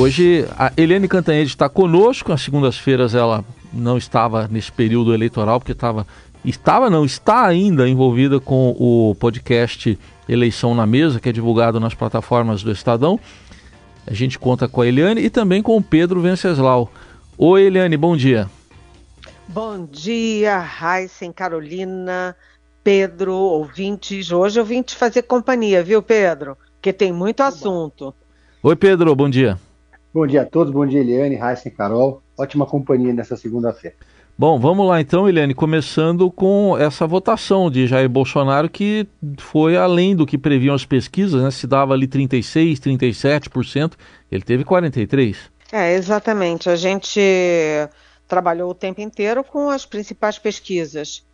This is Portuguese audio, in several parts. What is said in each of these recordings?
Hoje a Eliane Cantanhede está conosco, às segundas-feiras ela não estava nesse período eleitoral, porque estava, estava não, está ainda envolvida com o podcast Eleição na Mesa, que é divulgado nas plataformas do Estadão. A gente conta com a Eliane e também com o Pedro Venceslau. Oi, Eliane, bom dia. Bom dia, Raíssen, Carolina, Pedro, ouvintes. Hoje eu vim te fazer companhia, viu, Pedro? Porque tem muito assunto. Oi, Pedro, bom dia. Bom dia a todos, bom dia, Eliane, Raíssen, Carol. Ótima companhia nessa segunda-feira. Bom, vamos lá então, Eliane, começando com essa votação de Jair Bolsonaro que foi além do que previam as pesquisas, né? Se dava ali 36, 37%, ele teve 43. É, exatamente. A gente trabalhou o tempo inteiro com as principais pesquisas.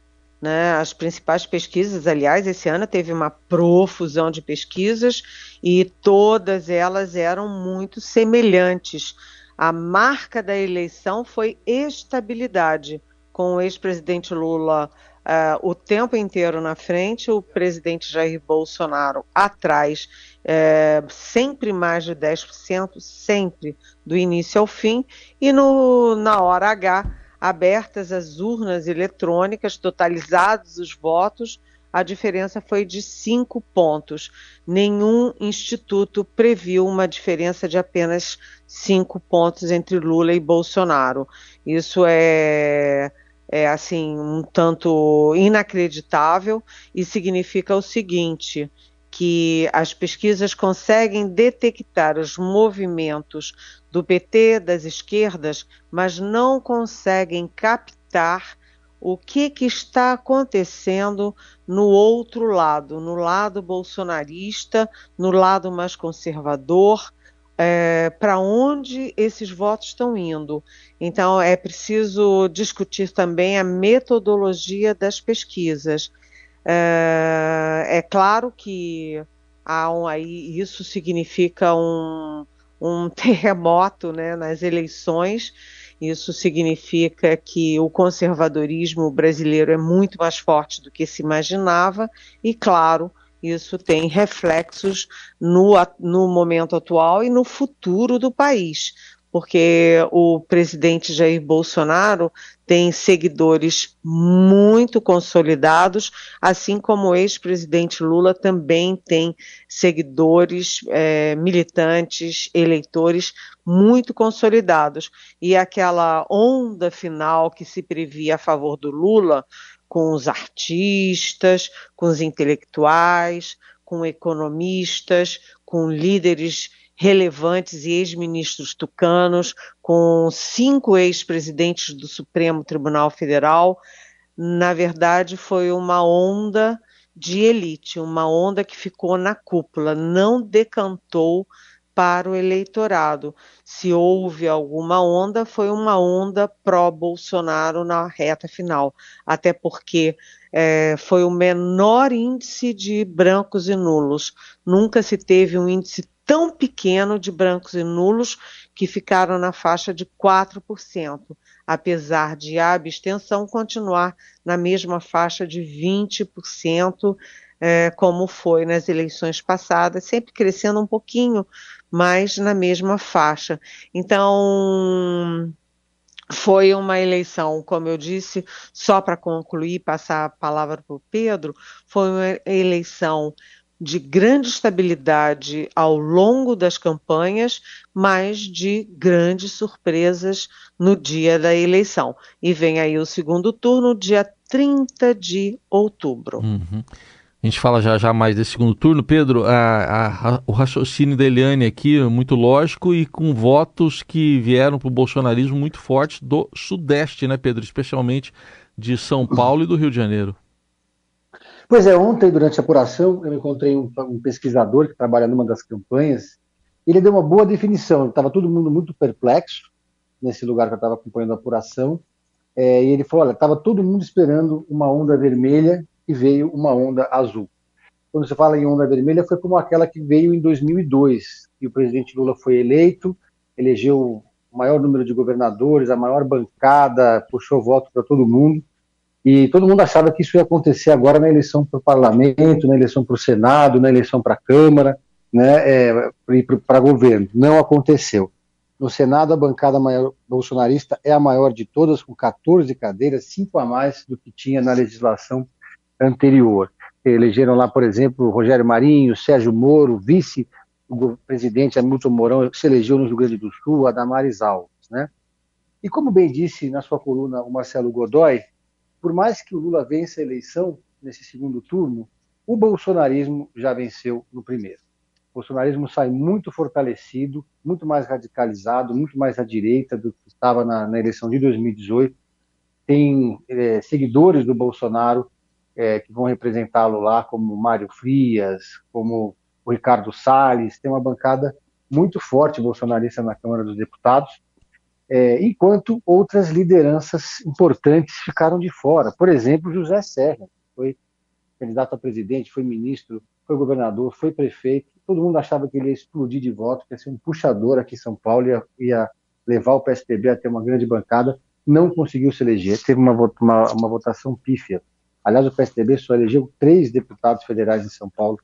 Né? As principais pesquisas, aliás, esse ano teve uma profusão de pesquisas e todas elas eram muito semelhantes. A marca da eleição foi estabilidade, com o ex-presidente Lula uh, o tempo inteiro na frente, o presidente Jair Bolsonaro atrás, uh, sempre mais de 10%, sempre do início ao fim, e no, na hora H, abertas as urnas eletrônicas, totalizados os votos, a diferença foi de cinco pontos. Nenhum instituto previu uma diferença de apenas cinco pontos entre Lula e Bolsonaro. Isso é é assim um tanto inacreditável e significa o seguinte que as pesquisas conseguem detectar os movimentos do PT, das esquerdas, mas não conseguem captar o que, que está acontecendo no outro lado, no lado bolsonarista, no lado mais conservador, é, para onde esses votos estão indo. Então, é preciso discutir também a metodologia das pesquisas. É, é claro que há um, aí, isso significa um, um terremoto né, nas eleições. Isso significa que o conservadorismo brasileiro é muito mais forte do que se imaginava, e, claro, isso tem reflexos no, no momento atual e no futuro do país, porque o presidente Jair Bolsonaro tem seguidores muito consolidados, assim como o ex-presidente Lula também tem seguidores, é, militantes, eleitores muito consolidados. E aquela onda final que se previa a favor do Lula com os artistas, com os intelectuais, com economistas, com líderes relevantes e ex-ministros tucanos, com cinco ex-presidentes do Supremo Tribunal Federal. Na verdade, foi uma onda de elite, uma onda que ficou na cúpula, não decantou para o eleitorado. Se houve alguma onda, foi uma onda pró-Bolsonaro na reta final, até porque é, foi o menor índice de brancos e nulos. Nunca se teve um índice tão pequeno de brancos e nulos que ficaram na faixa de 4%, apesar de a abstenção continuar na mesma faixa de 20%, é, como foi nas eleições passadas, sempre crescendo um pouquinho, mas na mesma faixa. Então, foi uma eleição, como eu disse, só para concluir, passar a palavra para o Pedro, foi uma eleição de grande estabilidade ao longo das campanhas, mas de grandes surpresas no dia da eleição. E vem aí o segundo turno, dia 30 de outubro. Uhum. A gente fala já já mais desse segundo turno. Pedro, a, a, o raciocínio da Eliane aqui é muito lógico e com votos que vieram para o bolsonarismo muito fortes do Sudeste, né, Pedro? Especialmente de São Paulo e do Rio de Janeiro. Pois é, ontem, durante a apuração, eu encontrei um, um pesquisador que trabalha numa das campanhas. Ele deu uma boa definição. Estava todo mundo muito perplexo nesse lugar que eu estava acompanhando a apuração. É, e ele falou: olha, estava todo mundo esperando uma onda vermelha e veio uma onda azul. Quando você fala em onda vermelha, foi como aquela que veio em 2002, e o presidente Lula foi eleito, elegeu o maior número de governadores, a maior bancada, puxou voto para todo mundo, e todo mundo achava que isso ia acontecer agora na eleição para o parlamento, na eleição para o Senado, na eleição para a Câmara, né, é, para governo. Não aconteceu. No Senado, a bancada maior, bolsonarista é a maior de todas, com 14 cadeiras, cinco a mais do que tinha na legislação anterior. Elegeram lá, por exemplo, Rogério Marinho, Sérgio Moro, vice o presidente Hamilton Mourão se elegeu no Rio Grande do Sul, Adamares Alves, né? E como bem disse na sua coluna o Marcelo Godoy, por mais que o Lula vença a eleição nesse segundo turno, o bolsonarismo já venceu no primeiro. O bolsonarismo sai muito fortalecido, muito mais radicalizado, muito mais à direita do que estava na, na eleição de 2018. Tem é, seguidores do Bolsonaro é, que vão representá-lo lá, como Mário Frias, como o Ricardo Salles, tem uma bancada muito forte bolsonarista na Câmara dos Deputados, é, enquanto outras lideranças importantes ficaram de fora. Por exemplo, José Serra, foi candidato a presidente, foi ministro, foi governador, foi prefeito. Todo mundo achava que ele ia explodir de voto, que ia ser um puxador aqui em São Paulo, ia, ia levar o PSDB a ter uma grande bancada. Não conseguiu se eleger, teve uma, uma, uma votação pífia. Aliás, o PSDB só elegeu três deputados federais em São Paulo,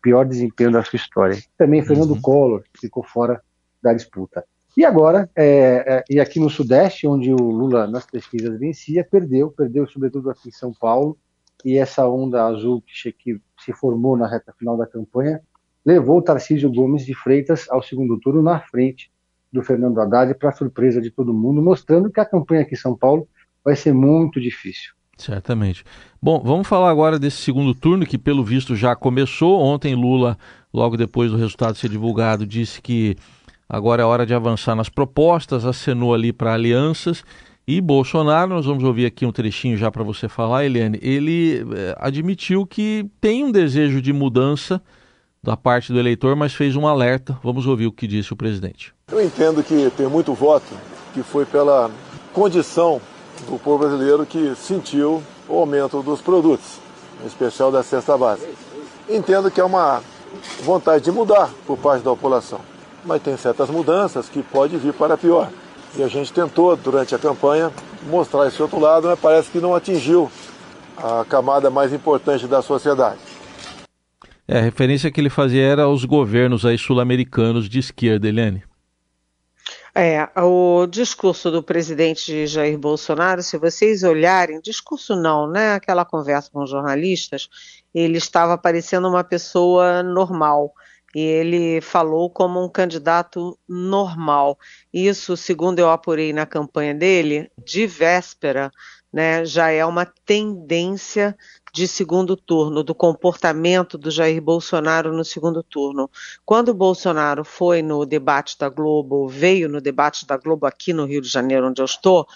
pior desempenho da sua história. Também Fernando uhum. Collor ficou fora da disputa. E agora, é, é, e aqui no Sudeste, onde o Lula nas pesquisas vencia, perdeu, perdeu sobretudo aqui em São Paulo, e essa onda azul que, que se formou na reta final da campanha levou o Tarcísio Gomes de Freitas ao segundo turno na frente do Fernando Haddad, para surpresa de todo mundo, mostrando que a campanha aqui em São Paulo vai ser muito difícil. Certamente. Bom, vamos falar agora desse segundo turno que, pelo visto, já começou. Ontem, Lula, logo depois do resultado ser divulgado, disse que agora é hora de avançar nas propostas, acenou ali para alianças. E Bolsonaro, nós vamos ouvir aqui um trechinho já para você falar, Eliane, ele eh, admitiu que tem um desejo de mudança da parte do eleitor, mas fez um alerta. Vamos ouvir o que disse o presidente. Eu entendo que tem muito voto que foi pela condição do povo brasileiro que sentiu o aumento dos produtos, em especial da cesta básica. Entendo que é uma vontade de mudar por parte da população, mas tem certas mudanças que pode vir para pior. E a gente tentou, durante a campanha, mostrar esse outro lado, mas parece que não atingiu a camada mais importante da sociedade. É, a referência que ele fazia era aos governos aí sul-americanos de esquerda, Eliane. É, o discurso do presidente Jair Bolsonaro, se vocês olharem, discurso não, né? Aquela conversa com jornalistas, ele estava parecendo uma pessoa normal. E ele falou como um candidato normal. Isso, segundo eu apurei na campanha dele, de véspera, né, já é uma tendência de segundo turno, do comportamento do Jair Bolsonaro no segundo turno. Quando o Bolsonaro foi no debate da Globo, veio no debate da Globo aqui no Rio de Janeiro, onde eu estou,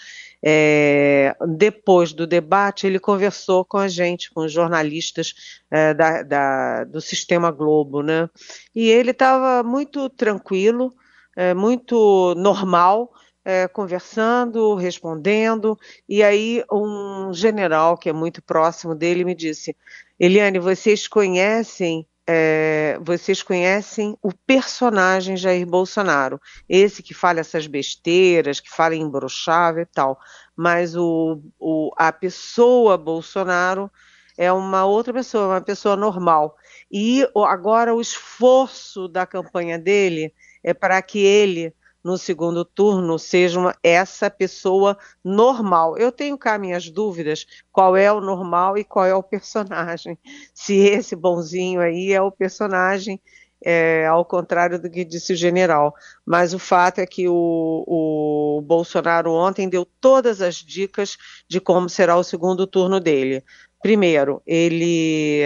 é, depois do debate, ele conversou com a gente, com os jornalistas é, da, da, do Sistema Globo, né? E ele estava muito tranquilo, é, muito normal, é, conversando, respondendo, e aí um general que é muito próximo dele me disse: Eliane, vocês conhecem é, vocês conhecem o personagem Jair Bolsonaro, esse que fala essas besteiras, que fala imbrochável e tal, mas o, o, a pessoa Bolsonaro é uma outra pessoa, uma pessoa normal. E agora o esforço da campanha dele é para que ele no segundo turno seja uma, essa pessoa normal. Eu tenho cá minhas dúvidas qual é o normal e qual é o personagem. Se esse bonzinho aí é o personagem, é, ao contrário do que disse o general. Mas o fato é que o, o Bolsonaro ontem deu todas as dicas de como será o segundo turno dele. Primeiro, ele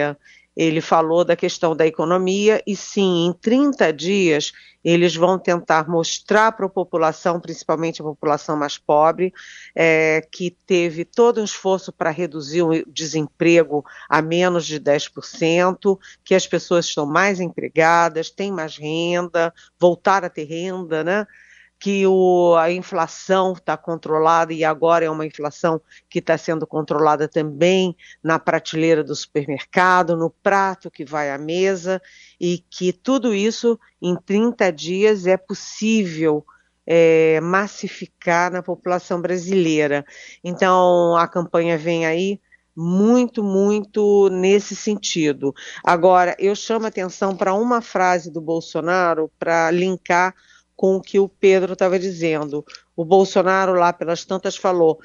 ele falou da questão da economia e sim, em 30 dias eles vão tentar mostrar para a população, principalmente a população mais pobre, é, que teve todo um esforço para reduzir o desemprego a menos de 10%, que as pessoas estão mais empregadas, têm mais renda, voltar a ter renda, né? Que o, a inflação está controlada e agora é uma inflação que está sendo controlada também na prateleira do supermercado, no prato que vai à mesa, e que tudo isso em 30 dias é possível é, massificar na população brasileira. Então a campanha vem aí muito, muito nesse sentido. Agora, eu chamo atenção para uma frase do Bolsonaro para linkar com o que o Pedro estava dizendo. O Bolsonaro lá pelas tantas falou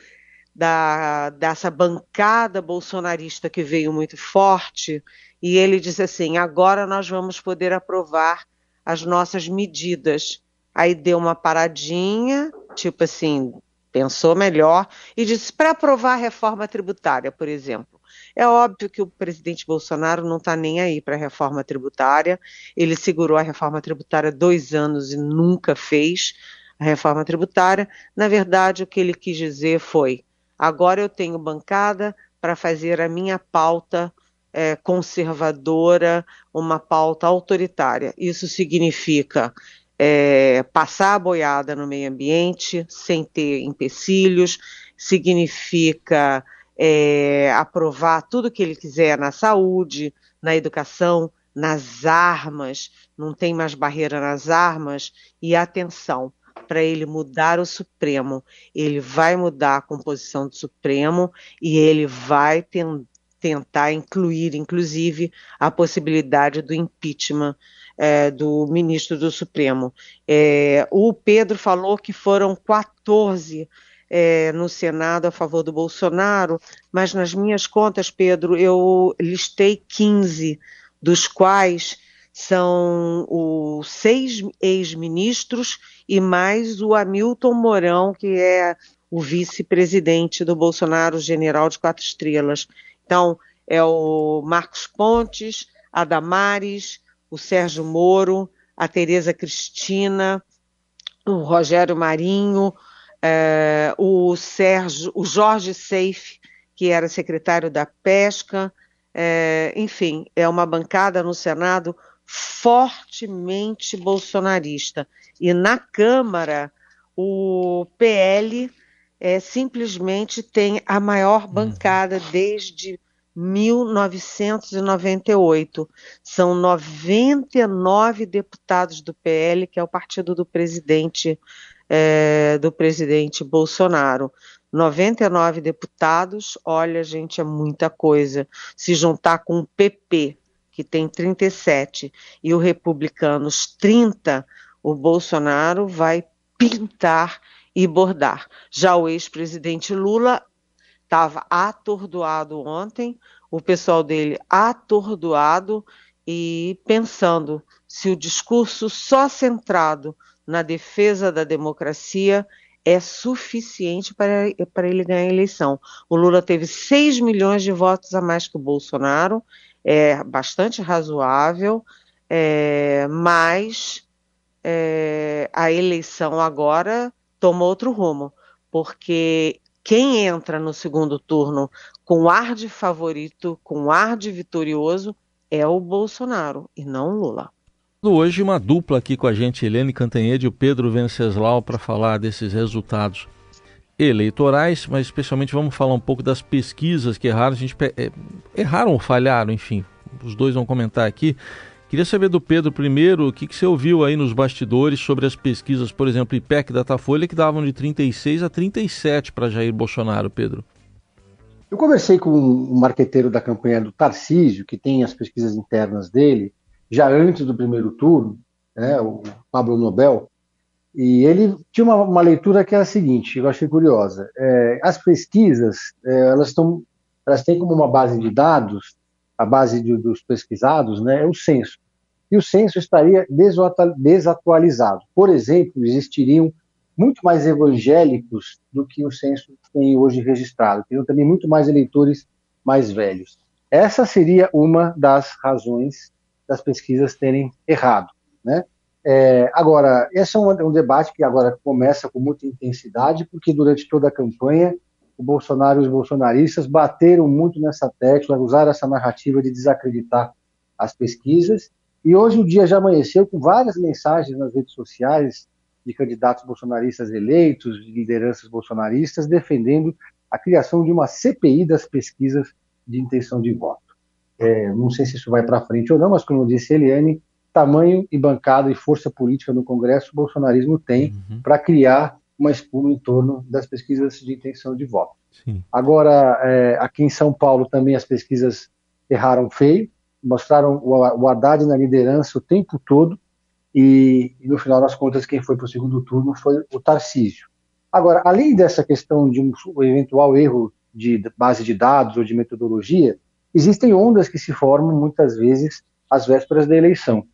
da, dessa bancada bolsonarista que veio muito forte, e ele disse assim: agora nós vamos poder aprovar as nossas medidas. Aí deu uma paradinha, tipo assim, pensou melhor e disse: para aprovar a reforma tributária, por exemplo. É óbvio que o presidente Bolsonaro não está nem aí para a reforma tributária. Ele segurou a reforma tributária dois anos e nunca fez a reforma tributária. Na verdade, o que ele quis dizer foi: agora eu tenho bancada para fazer a minha pauta é, conservadora, uma pauta autoritária. Isso significa é, passar a boiada no meio ambiente sem ter empecilhos, significa é, aprovar tudo que ele quiser na saúde, na educação, nas armas, não tem mais barreira nas armas, e atenção, para ele mudar o Supremo, ele vai mudar a composição do Supremo e ele vai ten tentar incluir, inclusive, a possibilidade do impeachment é, do ministro do Supremo. É, o Pedro falou que foram 14 é, no Senado a favor do Bolsonaro, mas nas minhas contas, Pedro, eu listei 15, dos quais são os seis ex-ministros e mais o Hamilton Mourão, que é o vice-presidente do Bolsonaro, general de quatro estrelas. Então, é o Marcos Pontes, a Damares, o Sérgio Moro, a Tereza Cristina, o Rogério Marinho, é, o Sérgio, o Jorge Seife, que era secretário da Pesca, é, enfim, é uma bancada no Senado fortemente bolsonarista. E na Câmara, o PL é, simplesmente tem a maior uhum. bancada desde 1998. São 99 deputados do PL, que é o partido do presidente é, do presidente Bolsonaro. 99 deputados, olha, gente, é muita coisa. Se juntar com o PP, que tem 37, e o Republicanos 30, o Bolsonaro vai pintar e bordar. Já o ex-presidente Lula estava atordoado ontem, o pessoal dele atordoado e pensando se o discurso só centrado na defesa da democracia é suficiente para, para ele ganhar a eleição. O Lula teve 6 milhões de votos a mais que o Bolsonaro, é bastante razoável, é, mas é, a eleição agora toma outro rumo, porque quem entra no segundo turno com ar de favorito, com ar de vitorioso, é o Bolsonaro e não o Lula. Hoje uma dupla aqui com a gente, Helene Cantanhede e o Pedro Venceslau, para falar desses resultados eleitorais, mas especialmente vamos falar um pouco das pesquisas que erraram, a gente é, erraram ou falharam, enfim, os dois vão comentar aqui. Queria saber do Pedro primeiro, o que, que você ouviu aí nos bastidores sobre as pesquisas, por exemplo, IPEC Datafolha, que davam de 36 a 37 para Jair Bolsonaro, Pedro. Eu conversei com um marqueteiro da campanha do Tarcísio, que tem as pesquisas internas dele, já antes do primeiro turno, né, o Pablo Nobel, e ele tinha uma, uma, leitura que era a seguinte, eu achei curiosa. É, as pesquisas, é, elas, tão, elas têm como uma base de dados, a base de, dos pesquisados, né, é o censo. E o censo estaria desatualizado. Por exemplo, existiriam muito mais evangélicos do que o censo tem hoje registrado. Teriam também muito mais eleitores mais velhos. Essa seria uma das razões das pesquisas terem errado. Né? É, agora, esse é um, um, debate que agora começa com muita intensidade, porque durante toda a campanha, o Bolsonaro e os bolsonaristas bateram muito nessa tecla, usaram essa narrativa de desacreditar as pesquisas, e hoje o dia já amanheceu com várias mensagens nas redes sociais de candidatos bolsonaristas eleitos, de lideranças bolsonaristas, defendendo a criação de uma CPI das pesquisas de intenção de voto. É, não sei se isso vai para frente ou não, mas como disse Eliane, tamanho e bancada e força política no Congresso o bolsonarismo tem uhum. para criar uma espuma em torno das pesquisas de intenção de voto. Sim. Agora, é, aqui em São Paulo também as pesquisas erraram feio, mostraram o, o Haddad na liderança o tempo todo, e, e, no final das contas quem foi para o segundo turno foi o Tarcísio. Agora, além dessa questão de um eventual erro de base de dados ou de metodologia, existem ondas que se formam muitas vezes às vésperas da eleição.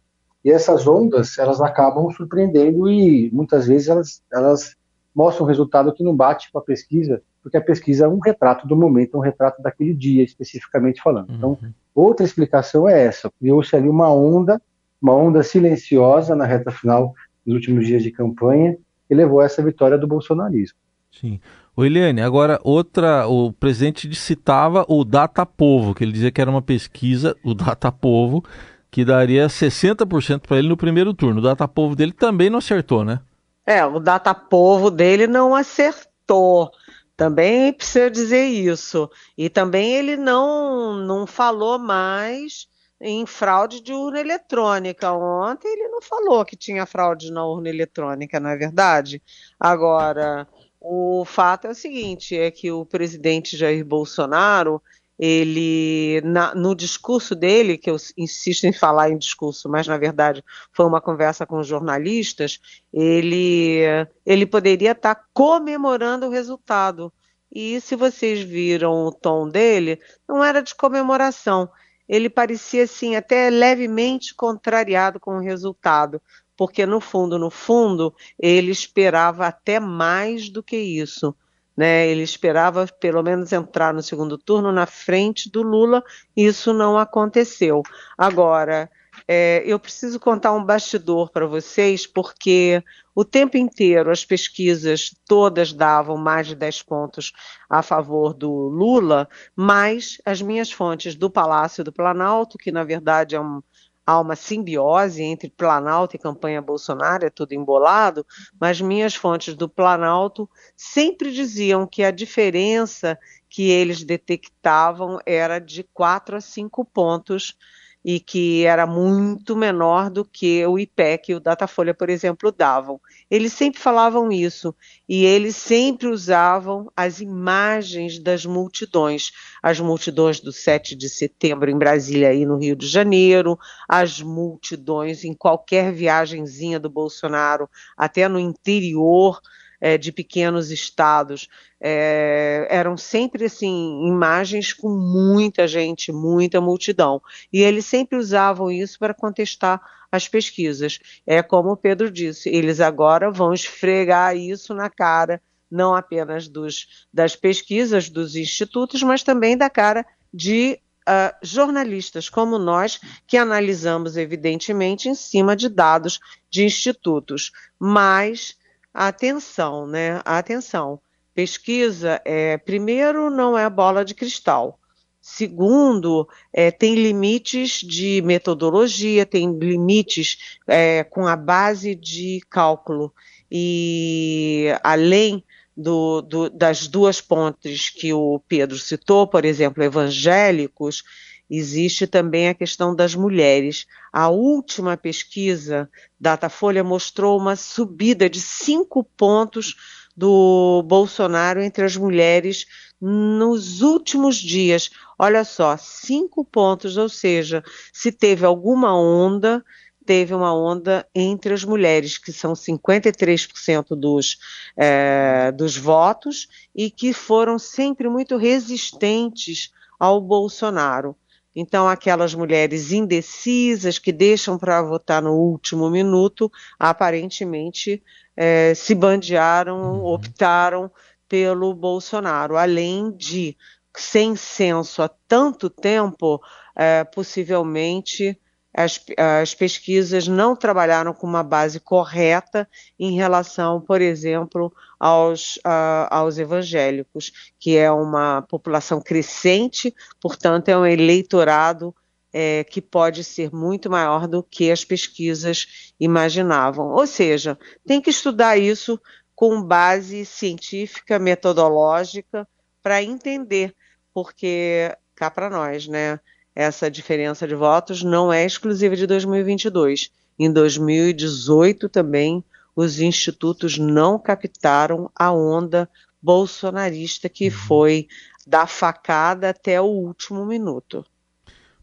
E essas ondas, elas acabam surpreendendo e muitas vezes elas, elas mostram um resultado que não bate com a pesquisa, porque a pesquisa é um retrato do momento, um retrato daquele dia, especificamente falando. Então, uhum. outra explicação é essa. Criou-se ali uma onda, uma onda silenciosa na reta final dos últimos dias de campanha, que levou a essa vitória do bolsonarismo. Sim. O Eliane, agora outra, o presidente citava o Data Povo, que ele dizia que era uma pesquisa, o Data Povo, que daria 60% para ele no primeiro turno. O Data Povo dele também não acertou, né? É, o Data Povo dele não acertou. Também precisa dizer isso. E também ele não, não falou mais em fraude de urna eletrônica. Ontem ele não falou que tinha fraude na urna eletrônica, não é verdade? Agora, o fato é o seguinte: é que o presidente Jair Bolsonaro ele na, no discurso dele, que eu insisto em falar em discurso, mas na verdade foi uma conversa com jornalistas, ele, ele poderia estar comemorando o resultado. E se vocês viram o tom dele, não era de comemoração. Ele parecia assim até levemente contrariado com o resultado, porque no fundo, no fundo, ele esperava até mais do que isso. Né? Ele esperava pelo menos entrar no segundo turno na frente do Lula, isso não aconteceu. Agora, é, eu preciso contar um bastidor para vocês, porque o tempo inteiro as pesquisas todas davam mais de 10 pontos a favor do Lula, mas as minhas fontes do Palácio do Planalto, que na verdade é um, há uma simbiose entre Planalto e campanha Bolsonaro, é tudo embolado, mas minhas fontes do Planalto sempre diziam que a diferença que eles detectavam era de 4 a 5 pontos e que era muito menor do que o IPEC e o Datafolha, por exemplo, davam. Eles sempre falavam isso e eles sempre usavam as imagens das multidões, as multidões do 7 de setembro em Brasília e no Rio de Janeiro, as multidões em qualquer viagemzinha do Bolsonaro, até no interior é, de pequenos estados. É, eram sempre assim imagens com muita gente, muita multidão. E eles sempre usavam isso para contestar as pesquisas. É como o Pedro disse, eles agora vão esfregar isso na cara não apenas dos, das pesquisas dos institutos, mas também da cara de uh, jornalistas como nós, que analisamos, evidentemente, em cima de dados de institutos. Mas atenção, né? Atenção. Pesquisa, é, primeiro, não é bola de cristal. Segundo, é, tem limites de metodologia, tem limites é, com a base de cálculo. E além do, do, das duas pontes que o Pedro citou, por exemplo, evangélicos, existe também a questão das mulheres. A última pesquisa Datafolha mostrou uma subida de cinco pontos do Bolsonaro entre as mulheres nos últimos dias. Olha só, cinco pontos, ou seja, se teve alguma onda, teve uma onda entre as mulheres, que são 53% dos, é, dos votos e que foram sempre muito resistentes ao Bolsonaro. Então, aquelas mulheres indecisas que deixam para votar no último minuto, aparentemente é, se bandearam, uhum. optaram pelo Bolsonaro, além de, sem censo há tanto tempo, é, possivelmente as, as, pesquisas não trabalharam com uma base correta em relação, por exemplo, aos, uh, aos evangélicos, que é uma população crescente, portanto, é um eleitorado é, que pode ser muito maior do que as pesquisas imaginavam. Ou seja, tem que estudar isso com base científica, metodológica, para entender, porque cá para nós, né? Essa diferença de votos não é exclusiva de 2022. Em 2018 também os institutos não captaram a onda bolsonarista que uhum. foi da facada até o último minuto.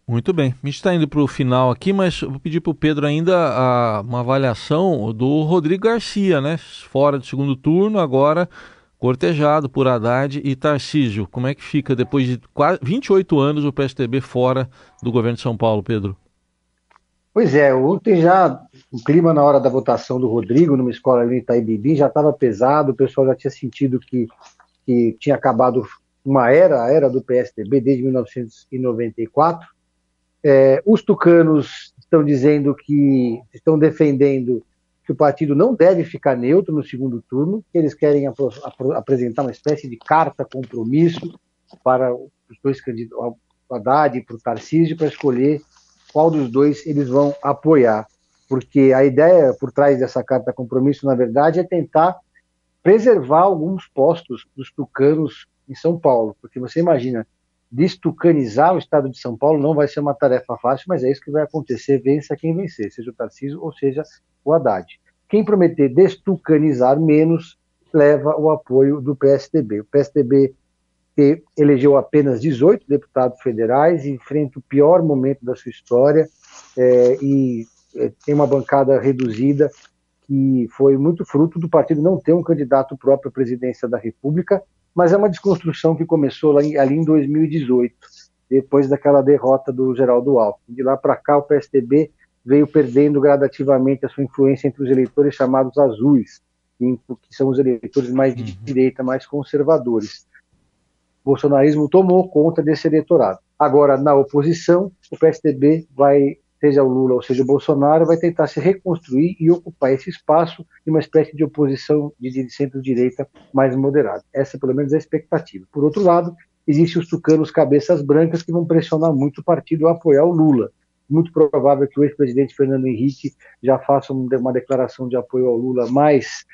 Muito bem. A gente está indo para o final aqui, mas vou pedir para o Pedro ainda a, uma avaliação do Rodrigo Garcia, né? Fora do segundo turno, agora cortejado por Haddad e Tarcísio. Como é que fica depois de quase 28 anos o PSDB fora do governo de São Paulo, Pedro? Pois é, ontem já o clima na hora da votação do Rodrigo numa escola ali em Itaibibim já estava pesado, o pessoal já tinha sentido que, que tinha acabado uma era, a era do PSDB desde 1994 é, os tucanos estão dizendo que estão defendendo que o partido não deve ficar neutro no segundo turno, que eles querem ap ap apresentar uma espécie de carta compromisso para os dois candidatos, o Haddad e para o Tarcísio, para escolher qual dos dois eles vão apoiar. Porque a ideia por trás dessa carta compromisso, na verdade, é tentar preservar alguns postos dos tucanos em São Paulo. Porque você imagina, destucanizar o estado de São Paulo não vai ser uma tarefa fácil, mas é isso que vai acontecer, vença quem vencer, seja o Tarcísio ou seja o Haddad. Quem prometer destucanizar menos leva o apoio do PSDB. O PSDB elegeu apenas 18 deputados federais, enfrenta o pior momento da sua história é, e é, tem uma bancada reduzida que foi muito fruto do partido não ter um candidato próprio à presidência da República mas é uma desconstrução que começou lá ali em 2018, depois daquela derrota do Geraldo Alckmin. De lá para cá, o PSDB veio perdendo gradativamente a sua influência entre os eleitores chamados azuis, que são os eleitores mais de uhum. direita, mais conservadores. O bolsonarismo tomou conta desse eleitorado. Agora, na oposição, o PSDB vai seja o Lula ou seja o Bolsonaro, vai tentar se reconstruir e ocupar esse espaço de uma espécie de oposição de centro-direita mais moderada. Essa, pelo menos, é a expectativa. Por outro lado, existem os tucanos cabeças brancas que vão pressionar muito o partido a apoiar o Lula. Muito provável que o ex-presidente Fernando Henrique já faça uma declaração de apoio ao Lula mais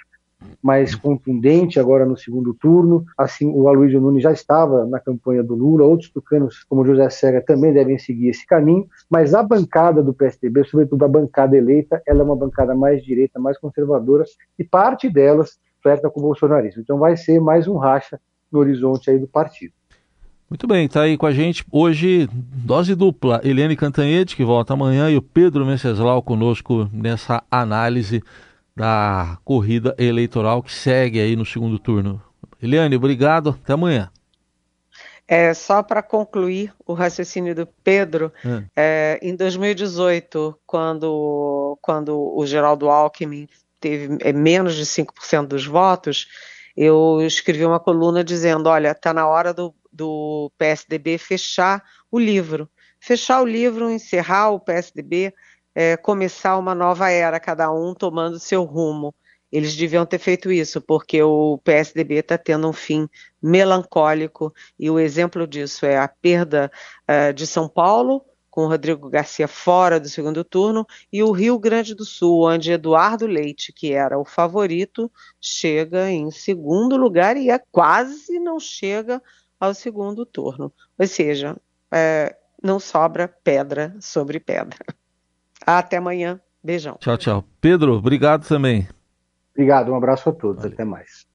mais contundente agora no segundo turno. Assim, o Aloysio Nunes já estava na campanha do Lula, outros tucanos, como José Serra, também devem seguir esse caminho, mas a bancada do PSDB, sobretudo a bancada eleita, ela é uma bancada mais direita, mais conservadora, e parte delas flerta com o bolsonarismo. Então vai ser mais um racha no horizonte aí do partido. Muito bem, está aí com a gente hoje dose dupla, Eliane Cantanhede, que volta amanhã, e o Pedro Menceslau conosco nessa análise da corrida eleitoral que segue aí no segundo turno. Eliane, obrigado. Até amanhã. É, só para concluir o raciocínio do Pedro, é. É, em 2018, quando, quando o Geraldo Alckmin teve é, menos de 5% dos votos, eu escrevi uma coluna dizendo: olha, está na hora do, do PSDB fechar o livro. Fechar o livro, encerrar o PSDB, é, começar uma nova era, cada um tomando seu rumo. Eles deviam ter feito isso, porque o PSDB está tendo um fim melancólico, e o exemplo disso é a perda uh, de São Paulo, com Rodrigo Garcia fora do segundo turno, e o Rio Grande do Sul, onde Eduardo Leite, que era o favorito, chega em segundo lugar e é quase não chega ao segundo turno. Ou seja, é, não sobra pedra sobre pedra. Até amanhã. Beijão. Tchau, tchau. Pedro, obrigado também. Obrigado, um abraço a todos. Valeu. Até mais.